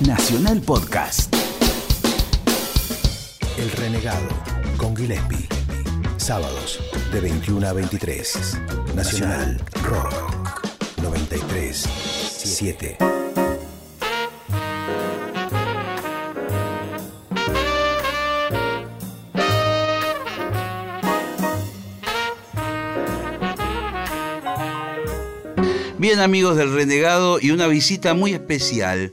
Nacional Podcast. El Renegado con Gillespie. Sábados de 21 a 23. Nacional Rock 93 7. Bien amigos del Renegado y una visita muy especial,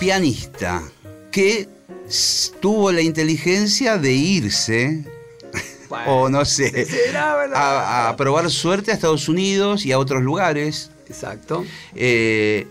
pianista, que tuvo la inteligencia de irse, o no sé, a, a probar suerte a Estados Unidos y a otros lugares. Exacto. Eh,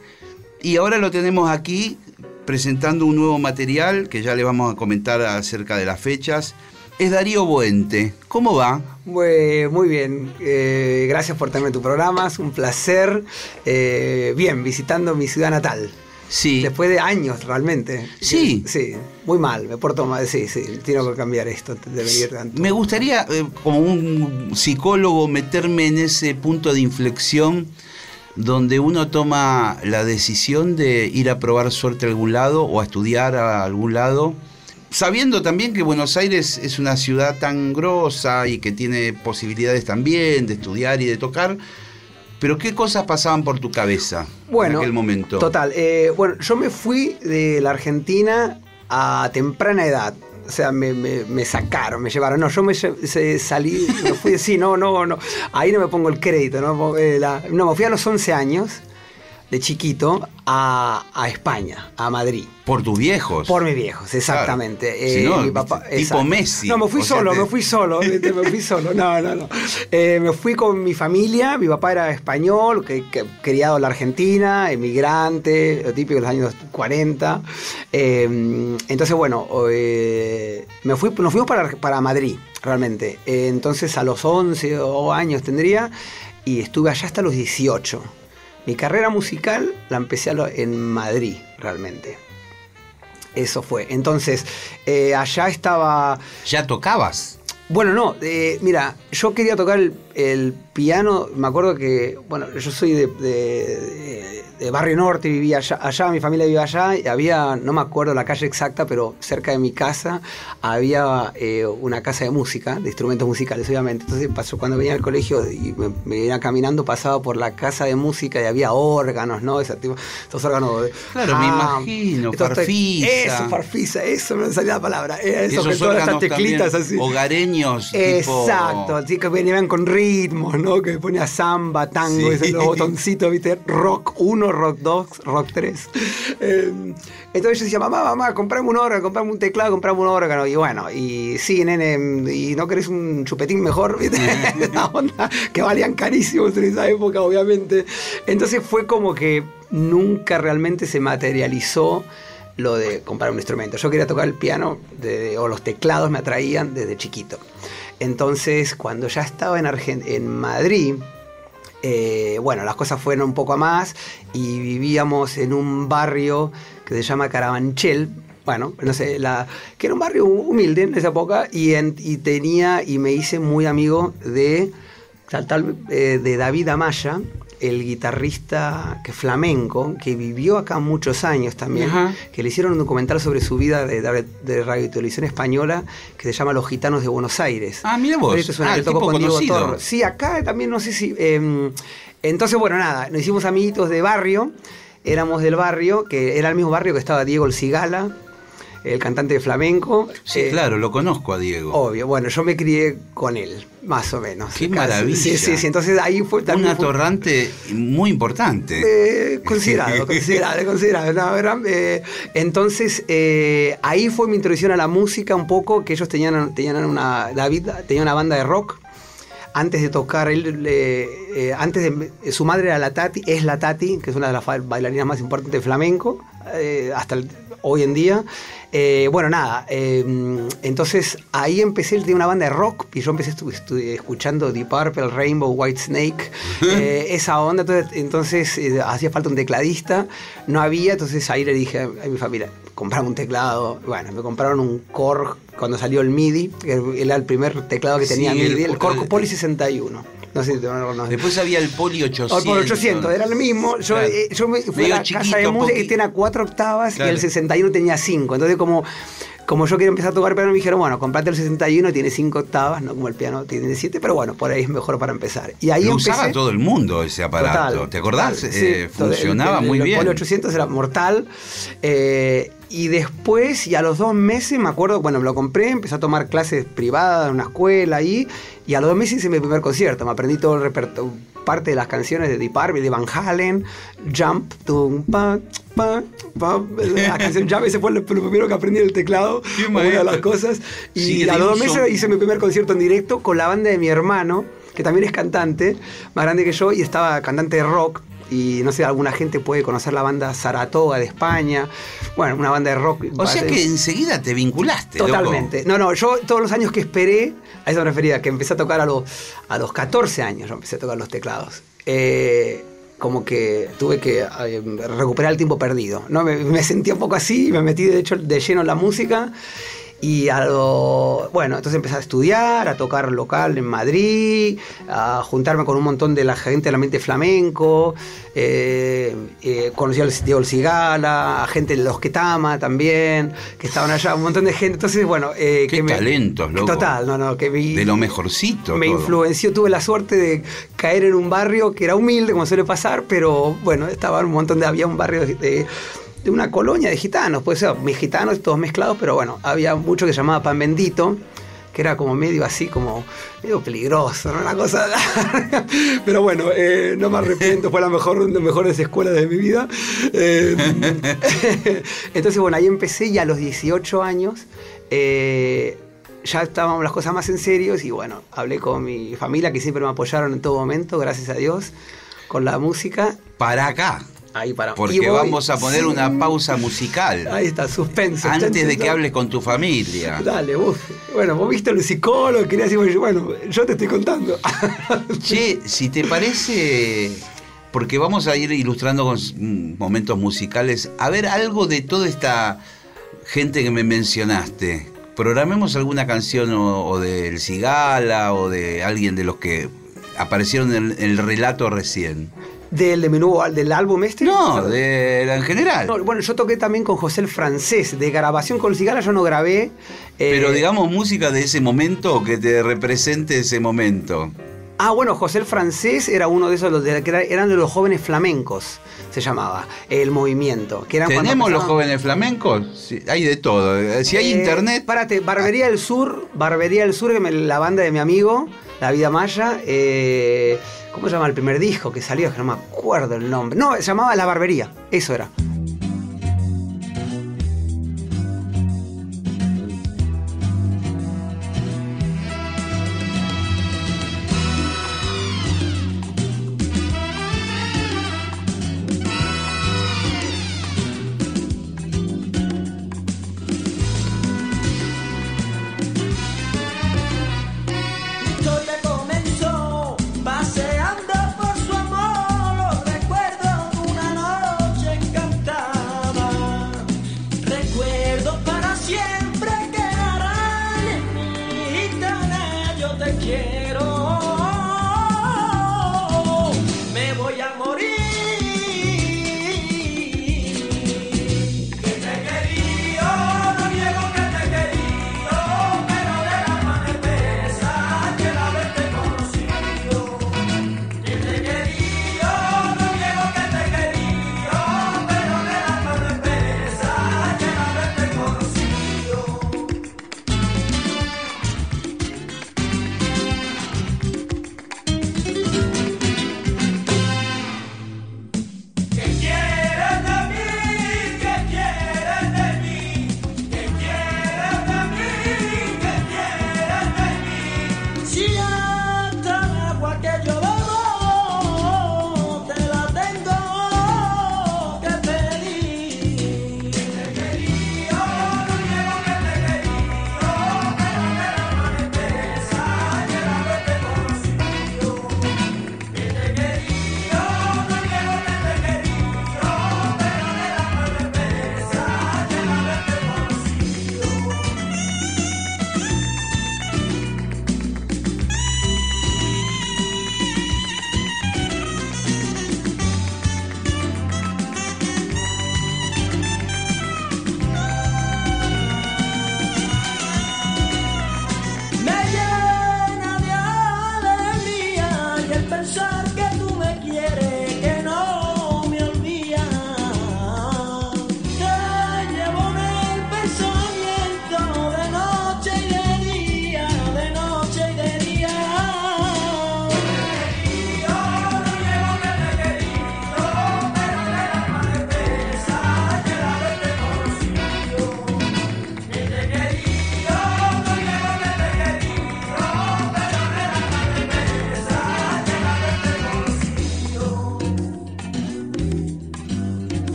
y ahora lo tenemos aquí presentando un nuevo material que ya le vamos a comentar acerca de las fechas. Es Darío Buente. ¿Cómo va? Muy, muy bien. Eh, gracias por tenerme en tu programa. Es un placer. Eh, bien, visitando mi ciudad natal. Sí. Después de años, realmente. Sí. Sí, muy mal. Me porto mal. Sí, sí. Tengo que cambiar esto de venir tanto. Me gustaría, eh, como un psicólogo, meterme en ese punto de inflexión donde uno toma la decisión de ir a probar suerte a algún lado o a estudiar a algún lado, sabiendo también que Buenos Aires es una ciudad tan grosa y que tiene posibilidades también de estudiar y de tocar. Pero ¿qué cosas pasaban por tu cabeza Bueno, en aquel momento? Total. eh, bueno, yo me fui de la Argentina a temprana edad. O sea, me, me- me sacaron, me llevaron. No, yo me salí, me fui, sí, no, no, no. Ahí no me pongo el crédito, ¿no? Eh, la- no, me fui a los 11 años, de chiquito, a, a España, a Madrid. Por tus viejos. Por mis viejos, exactamente. Claro. Eh, Si no, mi papá, viste, tipo exacto. Messi. No, me fui solo, te- me fui solo, me fui solo. No, no, no. Eh, me fui con mi familia, mi papá era español, que, que- criado en la Argentina, emigrante, lo típico de los años 40. Eh, entonces, bueno, eh, me fui, nos fuimos para, para Madrid, realmente. Eh, entonces, a los 11 o años tendría, y estuve allá hasta los 18. Mi carrera musical la empecé en Madrid, realmente. Eso fue. Entonces, eh, allá estaba. ¿Ya tocabas? Bueno, no, eh, mira, yo quería tocar el, el piano. Me acuerdo que, bueno, yo soy de, de- de- de Barrio Norte, vivía allá, allá, mi familia vivía allá, y había, no me acuerdo la calle exacta, pero cerca de mi casa había eh, una casa de música, de instrumentos musicales, obviamente. Entonces, pasó, cuando venía al colegio y me, me iba caminando, pasaba por la casa de música y había órganos, ¿no? Ese tipo, esos órganos. de- Claro, me Ah, imagino, estos te- farfisa. Eso, farfisa, eso me salía la palabra. Eso, Esos que todas órganos teclitas también así. hogareños. tipo- Exacto, así que venían con ritmos, ¿no? Que ponía samba, tango, Sí. ese, los botoncitos, ¿viste? Rock 1, rock 2, rock 3. Eh, entonces yo decía, mamá, mamá, comprame un órgano, comprame un teclado, comprame un órgano. Y bueno, y sí, nene, ¿y no querés un chupetín mejor? ¿Viste? La onda, que valían carísimos en esa época, obviamente. Entonces fue como que nunca realmente se materializó lo de comprar un instrumento. Yo quería tocar el piano de- o los teclados me atraían desde chiquito. Entonces, cuando ya estaba en, en Madrid, eh, bueno, las cosas fueron un poco a más y vivíamos en un barrio que se llama Carabanchel. Bueno, no sé, que era un barrio humilde en esa época y tenía y me hice muy amigo de, tal, tal, eh, de David Amaya, el guitarrista que flamenco, que vivió acá muchos años también, Ajá. que le hicieron un documental sobre su vida de, de, de radio y televisión española que se llama Los Gitanos de Buenos Aires. Ah, mira vos. Esto es una Ah, que el tocó tipo con Diego. Sí, acá también no sé si. eh, entonces, bueno, nada, nos hicimos amiguitos de barrio. Éramos del barrio, que era el mismo barrio que estaba Diego El Cigala, el cantante de flamenco. Sí, Eh, claro, lo conozco a Diego. Obvio, bueno, yo me crié con él, más o menos. Qué Casi. maravilla. Sí, sí, sí. Entonces ahí fue Un también. fue- atorrante muy importante. eh, considerado, considerable. la verdad, eh, entonces, eh, ahí fue mi introducción a la música un poco, que ellos tenían, tenían una, David tenía una banda de rock. Antes de tocar, él, eh, eh, antes de, su madre era la Tati, es la Tati, que es una de las bailarinas más importantes de flamenco, eh, hasta el- hoy en día. Eh, bueno, nada, eh, entonces ahí empecé, él tenía una banda de rock y yo empecé escuchando Deep Purple, Rainbow, White Snake, eh, esa onda, entonces, entonces eh, hacía falta un tecladista, no había, entonces ahí le dije a, mi familia, comprame un teclado, bueno, me compraron un Korg cuando salió el MIDI, que era el primer teclado que tenía Sí, el MIDI, el, Korg- Korg Poly 61. No sé si te no, Después había el Poli 800. el Poli 800, era el mismo. Yo, Claro. eh, yo me fui Medio a la casa chiquito, de música que tenía cuatro octavas Claro. y el 61 tenía cinco. Entonces, como, como yo quería empezar a tocar piano, me dijeron, bueno, comprate el 61, tiene cinco octavas, no como el piano tiene siete, pero bueno, por ahí es mejor para empezar. Y ahí Lo empecé. usaba todo el mundo ese aparato. Total, ¿Te acordás? total, Eh, sí, el- funcionaba el- muy el bien. Polo 800 era mortal. eh, y después, y a los dos meses, me acuerdo, bueno, me lo compré, empecé a tomar clases privadas en una escuela ahí. Y a los dos meses hice mi primer concierto. Me aprendí todo el repertorio, parte de las canciones de Deep Purple, de Van Halen, Jump, tum, pa, pa, pa. La canción Jump, ese fue lo, lo primero que aprendí en el teclado. Una de las cosas. Y Sí, a los dos meses hice mi primer concierto en directo con la banda de mi hermano, que también es cantante, más grande que yo, y estaba cantante de rock. Y no sé, alguna gente puede conocer la banda Saratoga de España. Bueno, una banda de rock. O sea que enseguida te vinculaste. loco. Totalmente. No, no, yo todos los años que esperé, a eso me refería, que empecé a tocar a los, a los 14 años, yo empecé a tocar los teclados. Eh, como que tuve que eh, recuperar el tiempo perdido. ¿no? Me, me sentí un poco así y me metí de hecho de lleno en la música. Y a lo, bueno, entonces empecé a estudiar, a tocar local en Madrid, a juntarme con un montón de la gente del ambiente flamenco, eh, eh, conocí a Diego Cigala, a gente de Los Ketama también, que estaban allá, un montón de gente. Entonces, bueno, eh, Qué que me- talentos, loco. Total, no, no, que vi, De lo mejorcito. me todo. influenció, tuve la suerte de caer en un barrio que era humilde, como suele pasar, pero bueno, estaba un montón de, había un barrio de, de- una colonia de gitanos, puede ser, mis gitanos todos mezclados, pero bueno, había mucho que se llamaba Pan Bendito, que era como medio así, como medio peligroso, ¿no? Una cosa... pero bueno, eh, no me arrepiento, fue la mejor, de mejores escuelas de mi vida. Eh, entonces, bueno, ahí empecé y a los 18 años... eh, ya estábamos las cosas más en serio y bueno, hablé con mi familia que siempre me apoyaron en todo momento, gracias a Dios, con la música. Para acá. Ahí para Porque voy- vamos a poner sí. una pausa musical. Ahí está, suspenso. Antes de que hables con tu familia. Dale, vos. Bueno, vos viste el psicólogo, quería decir, bueno, yo te estoy contando. Che, si te parece, porque vamos a ir ilustrando con mm, momentos musicales, a ver algo de toda esta gente que me mencionaste. Programemos alguna canción o, o del Cigala o de alguien de los que aparecieron en el, en el relato recién. Del, nuevo, del álbum este. No, de en general. No, bueno, yo toqué también con José el Francés. De grabación con Cigala yo no grabé. eh, Pero digamos música de ese momento que te represente ese momento. Ah, bueno, José el Francés era uno de esos, los de- eran de los jóvenes flamencos, se llamaba, el movimiento. Que eran ¿Tenemos los jóvenes flamencos? Sí, hay de todo. Si hay Eh, internet. Párate, Barbería del Sur, Barbería del Sur, la banda de mi amigo, La Vida Maya. eh, ¿Cómo se llama el primer disco que salió? Que no me acuerdo el nombre. No, se llamaba La Barbería, eso era.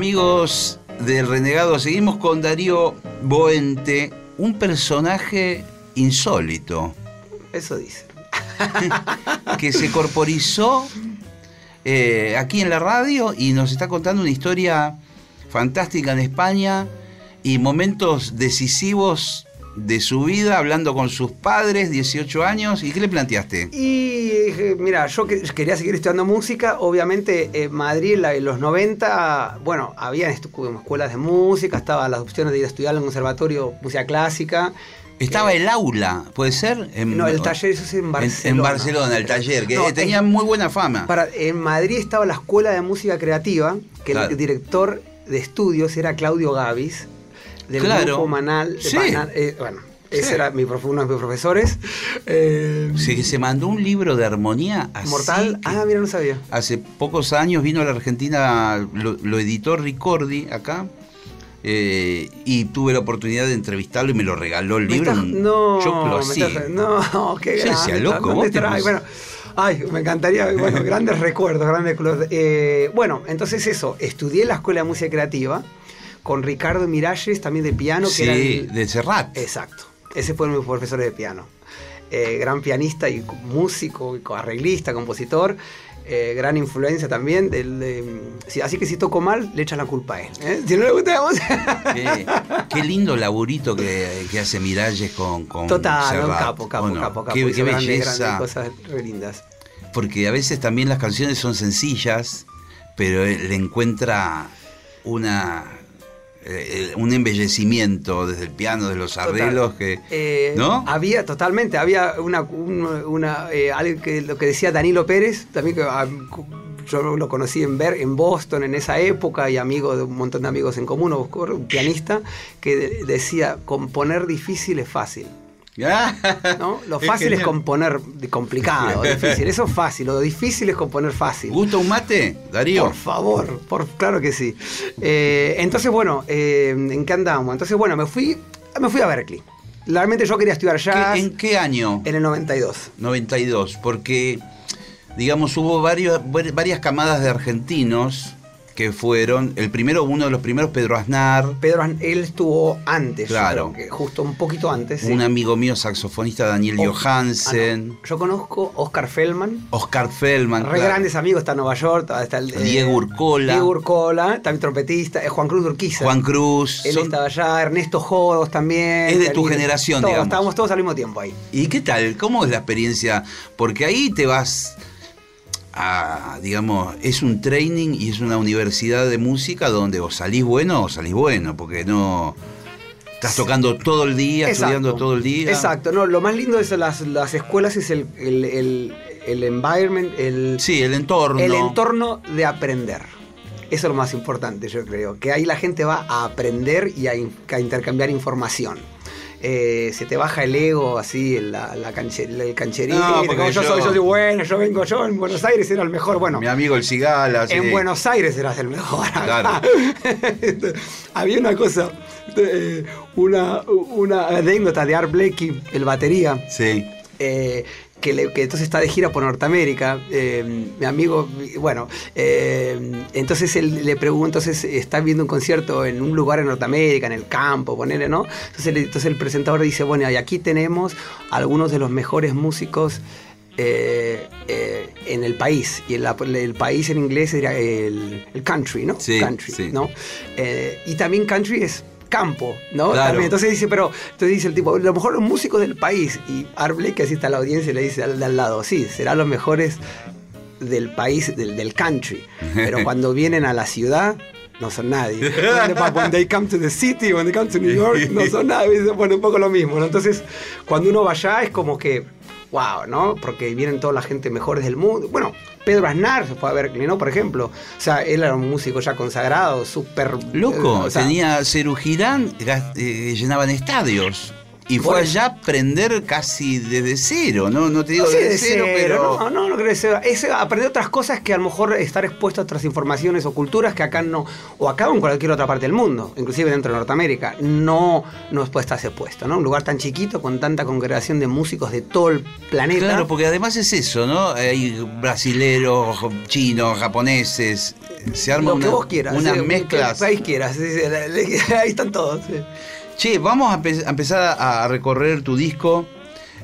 Amigos del Renegado, seguimos con Darío Boente, un personaje insólito Eso dice. que se corporizó eh, aquí en la radio y nos está contando una historia fantástica en España y momentos decisivos de su vida, hablando con sus padres, 18 años. ¿Y qué le planteaste? Y eh, mira, yo que- quería seguir estudiando música. Obviamente, en Madrid en la- en los 90, bueno, había escuelas de música, estaban las opciones de ir a estudiar en el conservatorio música clásica. Estaba el aula, ¿puede ser? En- No, el taller, eso es en Barcelona. En, Barcelona, el taller, que No, tenía muy buena fama. Para, en Madrid estaba la Escuela de Música Creativa, que Claro. el director de estudios era Claudio Gavis, del Claro. grupo Manal. Sí. Eh, bueno, ese Sí. era mi, profe- uno de mis profesores. Eh, Sí, se mandó un libro de armonía así Mortal. Ah, mira, no sabía. Hace pocos años vino a la Argentina, lo, lo editó Ricordi acá, eh, y tuve la oportunidad de entrevistarlo y me lo regaló el libro. estás- no, choclo así. estás- no, qué Sí, grande. sea loco, bueno, ay, me encantaría, bueno, grandes recuerdos, grandes. Eh, bueno, entonces eso, estudié en la Escuela de Música Creativa con Ricardo Miralles, también de piano, que era Sí, el- de Serrat. Exacto. Ese fue mi profesor de piano. Eh, gran pianista y músico, y arreglista, compositor. eh, gran influencia también. Del, de- sí, así que si toco mal, le echas la culpa a él. ¿eh? Si no le gusta. Qué, qué lindo laburito que, que hace Miralles con, con Total, capo, capo, Bueno, capo, capo. Qué, qué grandes, belleza. grandes cosas re lindas. Porque a veces también las canciones son sencillas, pero él le encuentra una eh, un embellecimiento desde el piano, de los Total. arreglos que Eh, ¿no? Había, totalmente, había una, un- una eh, algo que lo que decía Danilo Pérez, también que ah, yo lo conocí en ver en Boston en esa época y amigo de un montón de amigos en común, un pianista, que de- decía componer difícil es fácil. ¿no? Lo fácil es componer complicado, difícil. Eso es fácil, lo difícil es componer fácil. ¿Gusta un mate, Darío? Por favor, por, claro que sí. Eh, entonces, bueno, eh, ¿en qué andamos? Entonces, bueno, me fui, me fui a Berkeley. Realmente yo quería estudiar jazz ¿Qué- ¿En qué año? en el 92. 92, porque, digamos, hubo varios, varias camadas de argentinos que fueron, el primero, uno de los primeros, Pedro Aznar, Pedro, An- él estuvo antes, Claro. que justo un poquito antes. sí. un amigo mío saxofonista, Daniel Oh, Johansen, ah, no. Yo conozco Oscar Feldman. Oscar Feldman, Re claro, grandes amigos, está en Nueva York, está el, eh, Diego Urcola, Diego Urcola, también trompetista, eh, Juan Cruz Urquiza. Juan Cruz. Él son- estaba allá, Ernesto Jodos también. Es de tu generación, todos, digamos. Estábamos todos al mismo tiempo ahí. ¿Y qué tal? ¿Cómo es la experiencia? Porque ahí te vas a, digamos, es un training y es una universidad de música donde o salís bueno o salís bueno, porque no estás tocando todo el día, estudiando todo el día. Exacto, no, lo más lindo de las, las escuelas es el, el, el- el environment, el, Sí, el entorno. el entorno de aprender. Eso es lo más importante, yo creo. Que ahí la gente va a aprender y a, in- a intercambiar información. Eh, se te baja el ego así, la, la canche- el cancherito. No, como yo, yo- soy, yo soy bueno, yo vengo, yo en Buenos Aires era el mejor. Bueno, Mi amigo el Cigala. en Buenos Aires eras el mejor. Claro. Había una cosa, eh, una, una anécdota de Art Blakey, el batería, Sí. eh, que, le- que entonces está de gira por Norteamérica. eh, mi amigo, bueno, eh, entonces él le pregunta, entonces está viendo un concierto en un lugar en Norteamérica, en el campo, ponele, ¿no? Entonces, el presentador dice, bueno, y aquí tenemos algunos de los mejores músicos. eh, eh, en el país y el, el país en inglés era el, el country, ¿no? Sí, country, sí. ¿no? Eh, y también country es campo, ¿no? Claro. También, entonces dice, pero entonces dice el tipo, lo mejor los músicos del país. Y Arble, que así está la audiencia, le dice al de al lado, sí, serán los mejores del país, del, del country. Pero cuando vienen a la ciudad, no son nadie. When they come to the city, when they come to New York, no son nadie. Bueno, un poco lo mismo, ¿no? Entonces, cuando uno va allá es como que, wow, ¿no? Porque vienen toda la gente mejores del mundo. Bueno, Pedro Aznar se fue a Berkeley, ¿no? Por ejemplo. O sea, él era un músico ya consagrado, súper... Loco, eh, o sea, tenía Cerú Girán, eh, llenaban estadios. Y fue allá aprender casi desde cero, ¿no? No te digo No desde de cero, pero... No, no, no creo que sea. Es aprender otras cosas que a lo mejor estar expuesto a otras informaciones o culturas que acá no, o acá o en cualquier otra parte del mundo, inclusive dentro de Norteamérica, no nos puede estar expuesto, ¿no? Un lugar tan chiquito con tanta congregación de músicos de todo el planeta. Claro, porque además es eso, ¿no? Hay brasileros, chinos, japoneses. Se arma lo una- que vos quieras, unas eh, mezclas. que país quieras, sí, sí, ahí están todos. Che, vamos a, empe- a empezar a, a recorrer tu disco,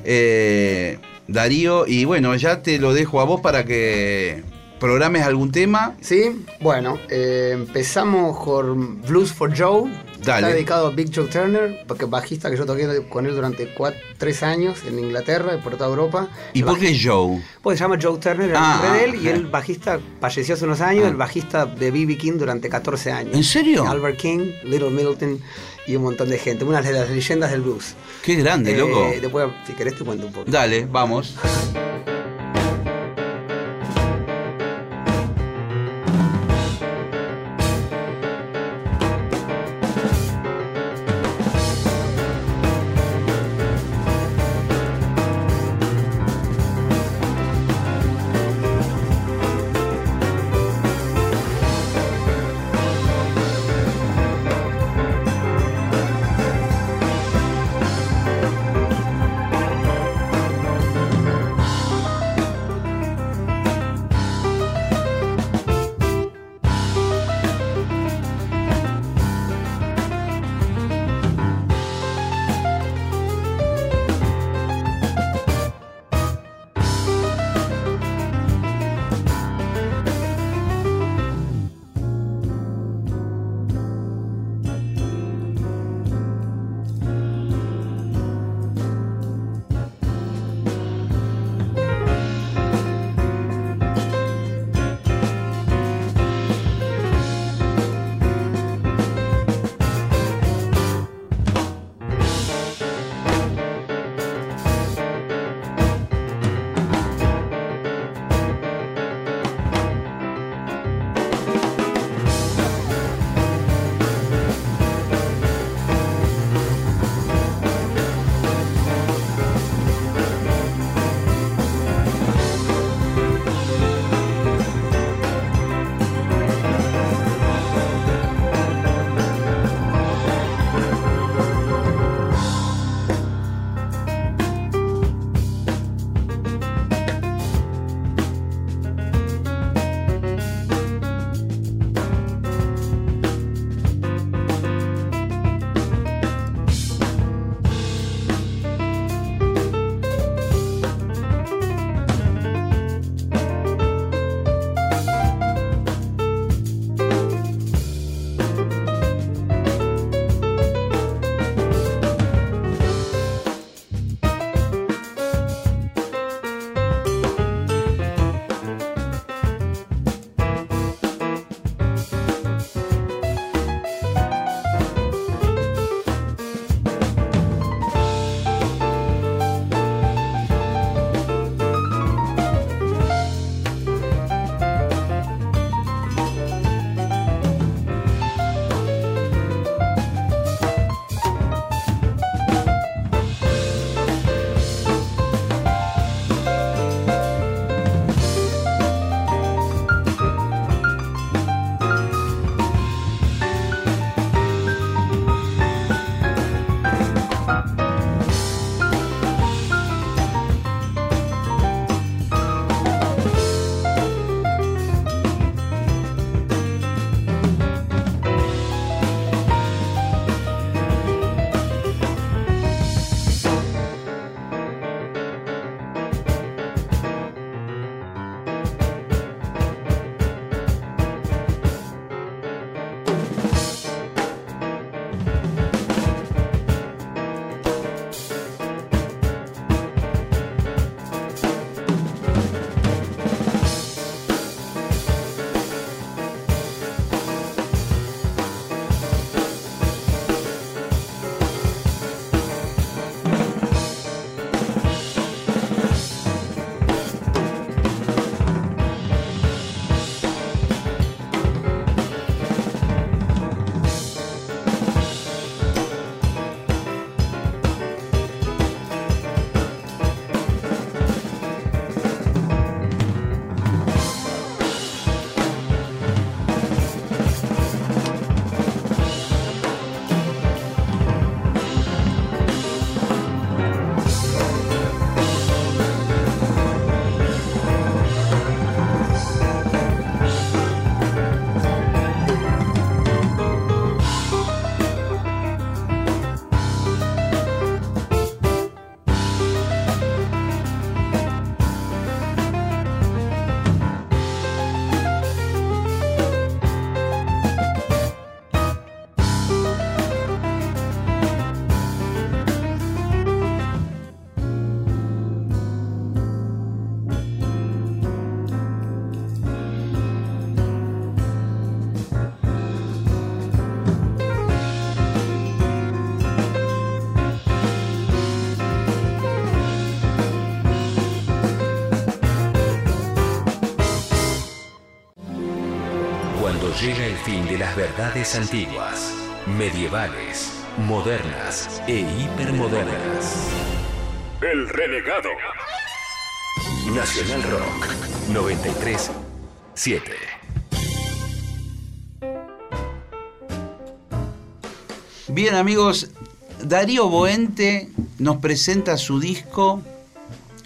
eh, Darío, y bueno, ya te lo dejo a vos para que programes algún tema. Sí, bueno, eh, empezamos con Blues for Joe. Dale. Está dedicado a Big Joe Turner, porque bajista que yo toqué con él durante cuatro, tres años en Inglaterra y por toda Europa. ¿Y por qué Joe? Pues se llama Joe Turner, el Ah, nombre de él, y ah. el bajista falleció hace unos años, Ah. el bajista de B.B. King durante 14 años. ¿En serio? Albert King, Little Middleton y un montón de gente. Una de las leyendas del blues. Qué grande, Eh, loco. Después, si querés, te cuento un poco. Dale, vamos. Llega el fin de las verdades antiguas, medievales, modernas e hipermodernas. El renegado. Nacional Rock 93 7. Bien amigos, Darío Boente nos presenta su disco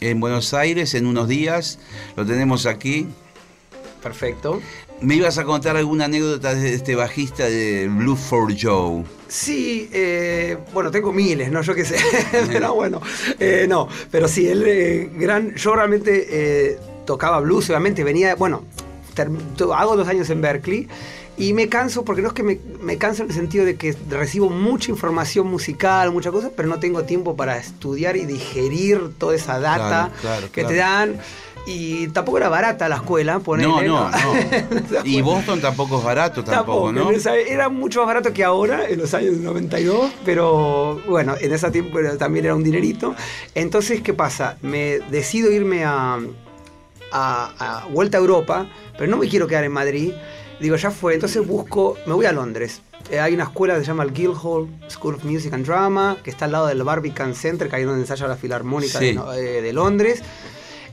en Buenos Aires en unos días. Lo tenemos aquí. Perfecto. Me ibas a contar alguna anécdota de este bajista de Blue for Joe. Sí, eh, bueno, tengo miles, ¿no? Yo qué sé. pero bueno, eh, no. Pero sí, él, eh, gran. Yo realmente tocaba blues, obviamente venía. Bueno, hago dos años en Berkeley. Y me canso, porque no es que me, me canso en el sentido de que recibo mucha información musical, muchas cosas, pero no tengo tiempo para estudiar y digerir toda esa data Claro, claro, que claro. te dan. Y tampoco era barata la escuela, ponele, No, no, no. Y Boston tampoco es barato tampoco, ¿no? esa- era mucho más barato que ahora, en los años 92, pero bueno, en ese tiempo también era un dinerito. Entonces, ¿qué pasa? Me decido irme a, a- a vuelta a Europa, pero no me quiero quedar en Madrid. Digo, ya fue, entonces busco, me voy a Londres. Eh, hay una escuela que se llama el Guildhall School of Music and Drama, que está al lado del Barbican Center, que ahí es donde ensaya la Filarmónica Sí. de, eh, de Londres.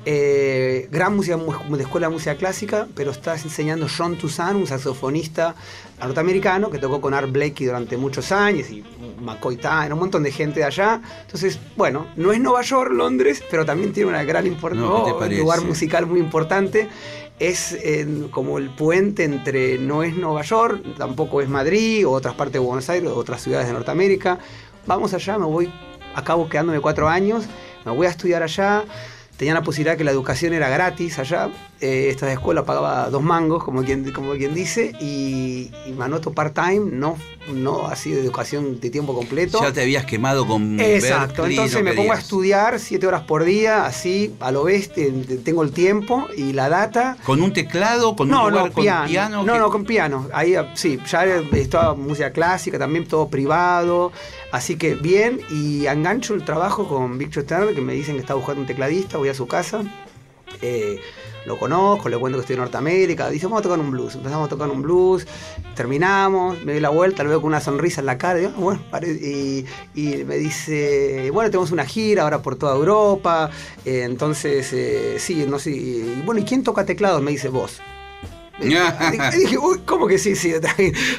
Eh, gran música de escuela de música clásica, pero estás enseñando John Toussaint, un saxofonista norteamericano que tocó con Art Blakey durante muchos años y McCoy Tyner, un montón de gente de allá. Entonces, bueno, no es Nueva York, Londres, pero también tiene una gran importancia, No, ¿qué te parece? lugar musical muy importante. Es eh, como el puente entre no es Nueva York, tampoco es Madrid, o otras partes de Buenos Aires, otras ciudades de Norteamérica. Vamos allá, me voy, acabo quedándome cuatro años, me voy a estudiar allá. Tenía la posibilidad que la educación era gratis allá. Eh, esta escuela pagaba dos mangos, como quien, como quien dice, y, y me anoto part-time, no, no así de educación de tiempo completo. Ya te habías quemado con Exacto, Berkeley, entonces no me pongo a estudiar siete horas por día, así, a lo bestia, tengo el tiempo y la data. ¿Con un teclado? ¿Con No, un lugar no, con piano. piano? No, que- no, con piano. Ahí ah, sí, ya estaba música clásica, también todo privado. Así que bien, y engancho el trabajo con Victor Turner, que me dicen que está buscando un tecladista, voy a su casa. eh, lo conozco, le cuento que estoy en Norteamérica, dice, vamos a tocar un blues. Empezamos a tocar un blues, terminamos, me doy la vuelta, lo veo con una sonrisa en la cara, y digo, "Ah, bueno, pare-", y, y me dice, bueno, tenemos una gira ahora por toda Europa, eh, entonces, eh, sí, no sé, y bueno, ¿y quién toca teclados? Me dice, vos. Y dije, uy, ¿cómo que sí? Sí,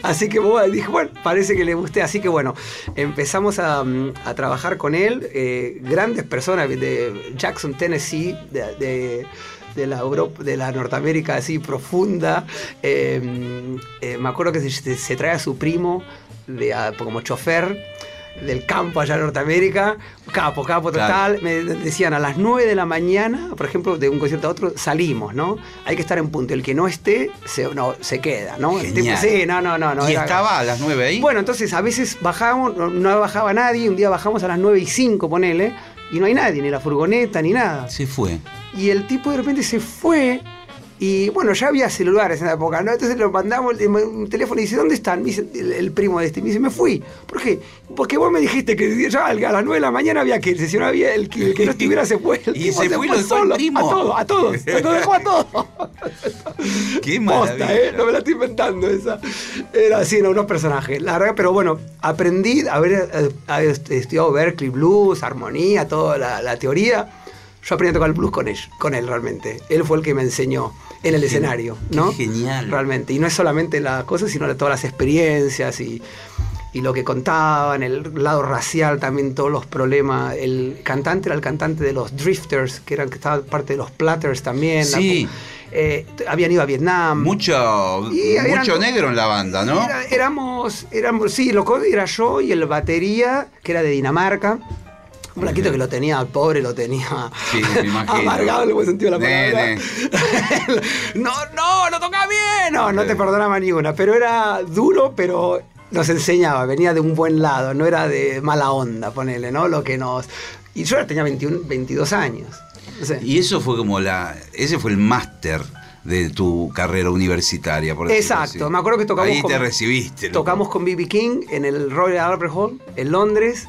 así que bueno, dije, bueno, parece que le gusté. Así que bueno, empezamos a, a trabajar con él. eh, grandes personas de Jackson, Tennessee, de, de- la Europa, de la Norteamérica así profunda. Eh, eh, me acuerdo que se, trae a su primo como chofer del campo allá en Norteamérica, capo, capo total, me decían a las 9 de la mañana, por ejemplo, de un concierto a otro, salimos, ¿no? Hay que estar en punto, el que no esté, se, no, se queda, ¿no? El Genial. sí, no, no, no. no ¿Y era- estaba a las 9 ahí? Bueno, entonces a veces bajábamos, no bajaba nadie, un día bajamos a las 9 y 5, ponele, y no hay nadie, ni la furgoneta, ni nada. Se fue. Y el tipo de repente se fue. Y bueno, ya había celulares en la época, ¿no? Entonces lo mandamos un teléfono y dice, ¿dónde están? Me dice, el, el primo de este. Me dice, me fui. ¿Por qué? Porque vos me dijiste que ya a las 9 de la mañana había que irse. Si no había el que, el que no estuviera se fue. El Y tipo se fue y lo dejó el primo. A todos, a todos. Lo dejó a todos. Qué Posta. ¿eh? No me la estoy inventando esa. Era así, no, unos personajes. La verdad, pero bueno, aprendí a haber haber estudiado Berkeley Blues, armonía, toda la, la teoría. Yo aprendí a tocar el blues con él, con él realmente. Él fue el que me enseñó en el escenario, qué ¿no? genial. Realmente. Y no es solamente la cosa, sino todas las experiencias y, y lo que contaban, el lado racial también, todos los problemas. El cantante era el cantante de los Drifters, que eran que estaba parte de los Platters también. la- Sí. eh, habían ido a Vietnam. Mucho, Y eran- mucho negro en la banda, ¿no? Era- éramos, éramos, sí, loco, era yo y el batería, que era de Dinamarca. Un blanquito que lo tenía, al pobre lo tenía Sí, amargado en el buen sentido de la palabra. Nene. no, no, no toca bien. No, no te perdonaba ninguna. Pero era duro, pero nos enseñaba, venía de un buen lado, no era de mala onda, ponele, ¿no? Lo que nos. Y yo tenía 21, 22 años. No sé. Y eso fue como la. Ese fue el máster de tu carrera universitaria, por Exacto, así. me acuerdo que tocamos Ahí con, te recibiste. loco. Tocamos con B.B. King en el Royal Albert Hall en Londres.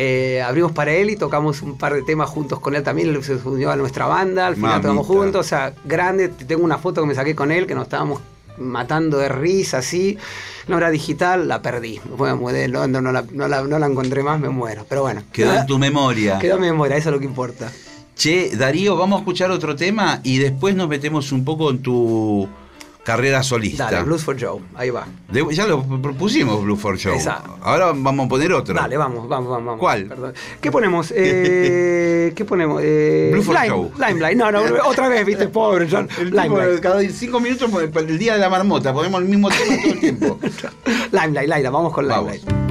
Eh, abrimos para él y tocamos un par de temas juntos con él también. Él se unió a nuestra banda. Al final Mamita. tocamos juntos. O sea, grande. Tengo una foto que me saqué con él que nos estábamos matando de risa, así. No era digital, la perdí. Me mudé no la, no, la, no la encontré más, me muero. Pero bueno. Quedó en tu memoria. Quedó en mi memoria, eso es lo que importa. Che, Darío, vamos a escuchar otro tema y después nos metemos un poco en tu carrera solista. Dale, Blues for Joe, ahí va. De- ya lo propusimos, Blue for Show. Esa. Ahora vamos a poner otro. Dale, vamos, vamos, vamos. ¿Cuál? Perdón. ¿Qué ponemos? Eh, ¿Qué ponemos? Eh, Blue for Lime- Show. Limelight. No, no, otra vez, viste, pobre John. Limelight. cada cinco minutos, el día de la marmota, ponemos el mismo tema todo el tiempo. Limelight, Laila, vamos con. Limelight.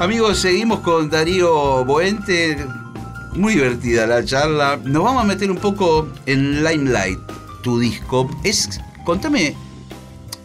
Amigos, seguimos con Darío Boente. Muy divertida la charla. Nos vamos a meter un poco en Limelight, tu disco. Es, contame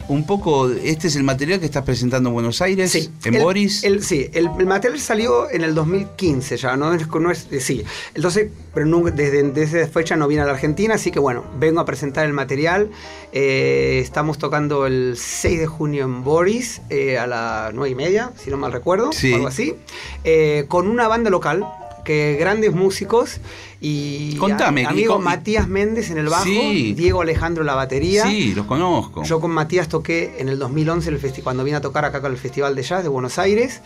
un poco, este es el material que estás presentando en Buenos Aires, en el- Boris. el- sí, el, el material salió en el 2015 ya, no es, no es- eh, sí. Entonces, pero nunca- desde, desde esa fecha no vine a la Argentina, así que bueno, vengo a presentar el material. Eh, estamos tocando el 6 de junio en Boris eh, a las 9 y media, si no mal recuerdo, Sí. o algo así, eh, con una banda local. Que grandes músicos y Contame, a- amigo ¿cómo- Matías Méndez en el bajo, Sí. Diego Alejandro en la batería, sí, los conozco. yo con Matías toqué en el 2011 el festi- cuando vine a tocar acá con el Festival de Jazz de Buenos Aires.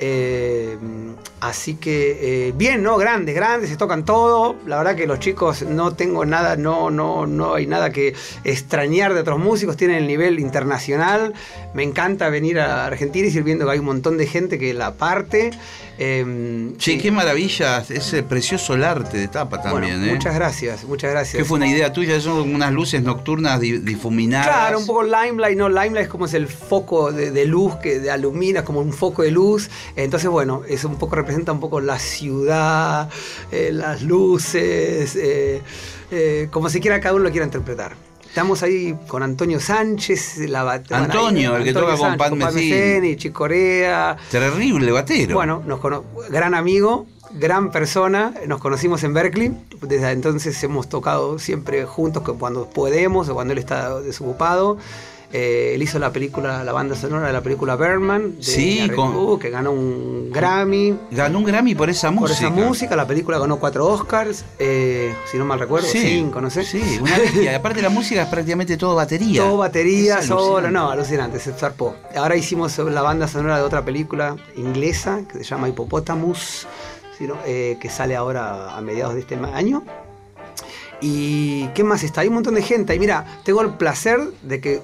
Eh, así que eh, bien, ¿no? Grandes, grandes, se tocan todo. La verdad que los chicos no tengo nada, no, no, no hay nada que extrañar de otros músicos, tienen el nivel internacional. Me encanta venir a Argentina y ir viendo que hay un montón de gente que la parte. Eh, Che, eh, qué maravilla, ese precioso el arte de tapa también, bueno, ¿eh? Muchas gracias, muchas gracias. ¿Qué fue una idea tuya? Son unas luces nocturnas di- difuminadas. Claro, un poco limelight, ¿no? Limelight es como es el foco de, de luz que de alumina, como un foco de luz. Entonces, bueno, es un poco, representa un poco la ciudad, eh, las luces, eh, como si quiera cada uno lo quiera interpretar. Estamos ahí con Antonio Sánchez, la bat- Antonio, el que toca con Pat Metheny. Metheny, Chick Corea. Terrible batero. Bueno, nos cono- gran amigo, gran persona, nos conocimos en Berkeley, desde entonces hemos tocado siempre juntos cu- cuando podemos o cuando él está desocupado. Eh, él hizo la película, la banda sonora de la película Berman, de Sí, con- que ganó un Grammy. Ganó un Grammy por esa Por música. esa música, la película ganó cuatro Oscars, eh, si no mal recuerdo, cinco, no sé. Sí, una bestia. Aparte la música es prácticamente todo batería. Todo batería, solo, no, alucinante, se zarpó. Ahora hicimos la banda sonora de otra película inglesa que se llama Hippopotamus. Eh, que sale ahora a mediados de este año. ¿Y qué más está? Hay un montón de gente. Y mira, tengo el placer de que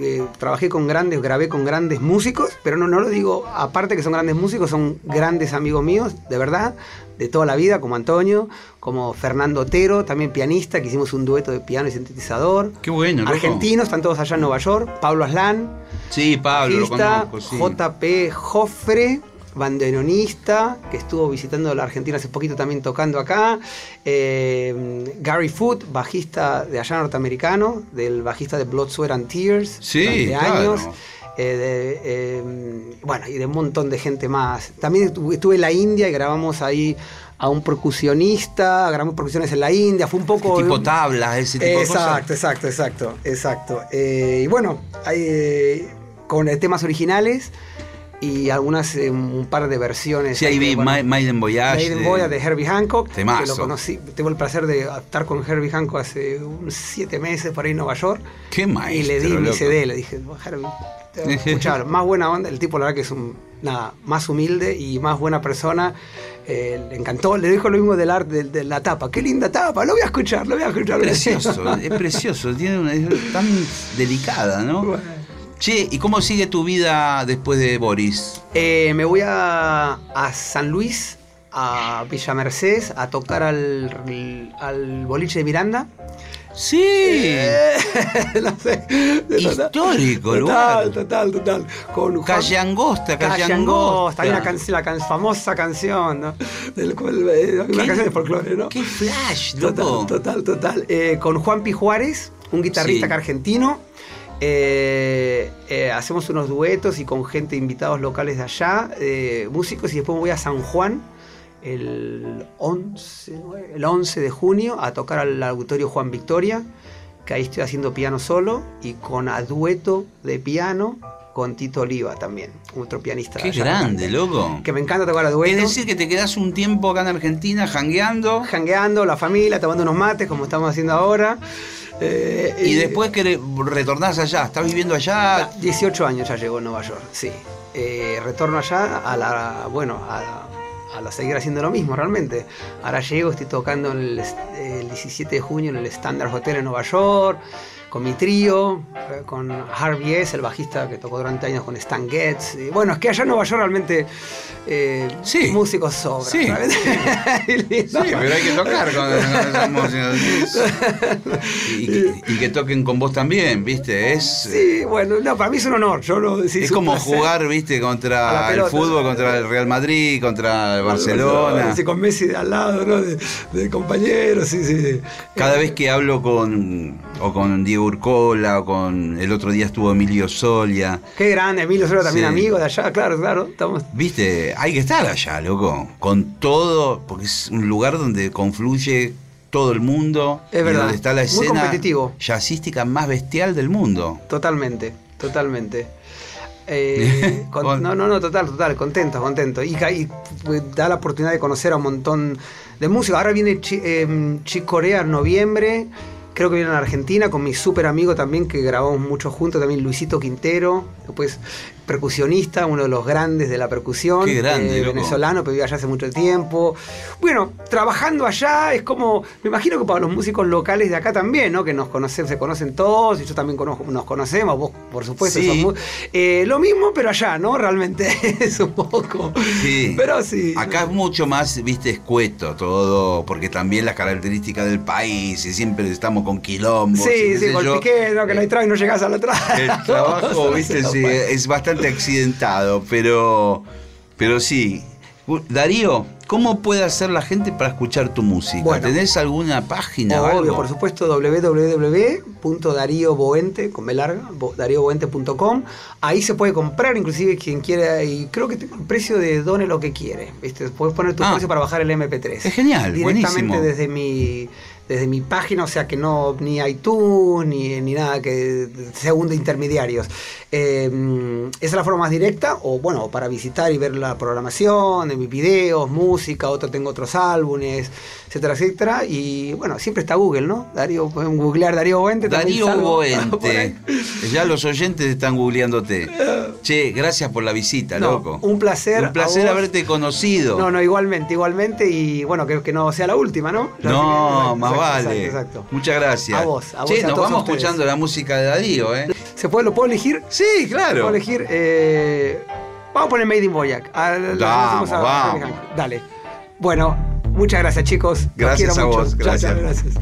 eh, trabajé con grandes, grabé con grandes músicos, pero no, no lo digo, aparte que son grandes músicos, son grandes amigos míos, de verdad, de toda la vida, como Antonio, como Fernando Otero, también pianista, que hicimos un dueto de piano y sintetizador. Qué bueno, loco. Argentinos, están todos allá en Nueva York. Pablo Aslan, Sí, Pablo, lo conozco, sí. JP Joffre, bandoneonista, que estuvo visitando la Argentina hace poquito también tocando acá. Eh, Gary Foot, bajista de allá norteamericano, del bajista de Blood, Sweat and Tears. Sí, durante claro. años. Eh, de, eh, bueno, y de un montón de gente más. También estuve, en la India y grabamos ahí a un percusionista, grabamos percusiones en la India, fue un poco... Tipo tablas, ese tipo de cosas. Exacto, exacto, exacto, exacto. Eh, y bueno, hay, eh, con eh, temas originales y algunas, eh, un par de versiones. Sí, ahí vi que, bueno, Maiden Voyage. Maiden de- Voyage de Herbie Hancock, que Temazo. lo conocí, tuve el placer de estar con Herbie Hancock hace unos siete meses por ahí en Nueva York. Qué maestro, y le di mi. CD, le dije, Herbie, te voy a escuchar, más buena onda, el tipo la verdad que es un, nada, más humilde y más buena persona. Eh, le encantó, le dijo lo mismo del arte, de, de la tapa, qué linda tapa, lo voy a escuchar, lo voy a escuchar. Precioso, es precioso, tiene una, es tan delicada, ¿no? Bueno. Che, ¿y cómo sigue tu vida después de Boris? Eh, me voy a, a San Luis, a Villa Mercedes, a tocar al, al boliche de Miranda. Sí, Eh, no sé. Histórico total, lugar. Total, total. Con Juan- Calle Angosta, Calle, Calle Angosta. Hay una canción, la can- famosa canción, ¿no? Del cual, eh, una canción de folclore, ¿no? Qué flash, loco. Total, total, total. Eh, con Juan Pi Juárez, un guitarrista Sí. argentino. Eh, eh, hacemos unos duetos y con gente, invitados locales de allá, eh, músicos, y después me voy a San Juan el 11, ¿no? el 11 de junio a tocar al auditorio Juan Victoria, que ahí estoy haciendo piano solo y con a dueto de piano con Tito Oliva también, otro pianista. Qué grande, loco. Que me encanta tocar a dueto. Es decir, que te quedas un tiempo acá en Argentina jangueando jangueando, la familia, tomando unos mates, como estamos haciendo ahora. Eh, y después que re- retornás allá. ¿Estás viviendo allá? 18 años ya llegó a Nueva York, sí. Eh, retorno allá a la. Bueno, a, a seguir haciendo lo mismo realmente. Ahora llego, estoy tocando el, el 17 de junio en el Standard Hotel en Nueva York. con mi trío, eh, con Harvey S., el bajista que tocó durante años con Stan Getz. Y bueno, es que allá en Nueva York realmente eh, Sí. músicos sobran. Sí. Sí, pero hay que tocar con, esa música. Y, y- y que toquen con vos también, ¿viste? Es, Sí, bueno, no, para mí es un honor. Yo no, sí, es como placer. jugar, ¿viste? Contra el fútbol, contra el Real Madrid, contra el Barcelona. Sí, con Messi de al lado, ¿no? De, de compañeros, sí, sí. Cada vez que hablo con o con Diego Urcola o con el otro día estuvo Emilio Solia, Qué grande, Emilio Solo también Sí. amigo de allá, claro, claro. Estamos, viste, hay que estar allá, loco, con todo, porque es un lugar donde confluye todo el mundo, Es y verdad, donde está la muy escena competitivo. jazzística más bestial del mundo. Totalmente, totalmente. Eh, con- no, no, no, total, total, contento, contento. Y, pues, da la oportunidad de conocer a un montón de música. Ahora viene Chi, eh, Corea en noviembre. Creo que viene a Argentina con mi súper amigo también, que grabamos mucho juntos, también Luisito Quintero, después percusionista, uno de los grandes de la percusión, Qué grande, eh, venezolano, pero vive allá hace mucho tiempo. Bueno, trabajando allá es como, me imagino que para los músicos locales de acá también, ¿no? Que nos conocen, se conocen todos, y yo también conozco, nos conocemos, vos por supuesto. Sí. sos eh, lo mismo, pero allá, ¿no? Realmente es un poco. Sí. Pero sí. Acá es mucho más, viste, escueto todo, porque también las características del país, y siempre estamos con quilombos. y Sí, sí, con piqué, ¿no? que no hay trago y no llegas al otro El trabajo, viste, sí, es bastante accidentado, pero, pero sí. Darío, ¿cómo puede hacer la gente para escuchar tu música? Bueno. ¿Tenés alguna página o Obvio, algo? por supuesto, www.darioboente, con B larga, bo- darioboente.com. Ahí se puede comprar, inclusive quien quiera, y creo que tengo el precio de done lo que quiere. ¿viste? Puedes poner tu Ah. precio para bajar el MP3. Es genial, Directamente buenísimo. desde mi desde mi página, o sea que no ni iTunes ni, ni nada que segundo intermediarios. Eh, esa es la forma más directa, o bueno, para visitar y ver la programación de mis videos, música, otro tengo otros álbumes, etcétera, etcétera. Y bueno, siempre está Google, ¿no? Darío, pueden googlear Darío Boente. también Darío Boente. Ya los oyentes están googleándote. Che, gracias por la visita, No, loco. un placer Un placer haberte conocido. No, no, igualmente, igualmente, y bueno, que, que no sea la última, ¿no? Ya No, más exacto, vale. Exacto, Muchas gracias. A vos, a vos a nos vamos ustedes. escuchando la música de Darío, ¿eh? ¿Se puede, ¿Lo puedo elegir? Sí, claro. Puedo elegir. eh, vamos a poner Made in Boyac. Al- Vamos, hacemos a- vamos. Dale. Bueno, muchas gracias, chicos. Gracias a mucho. vos, gracias. gracias.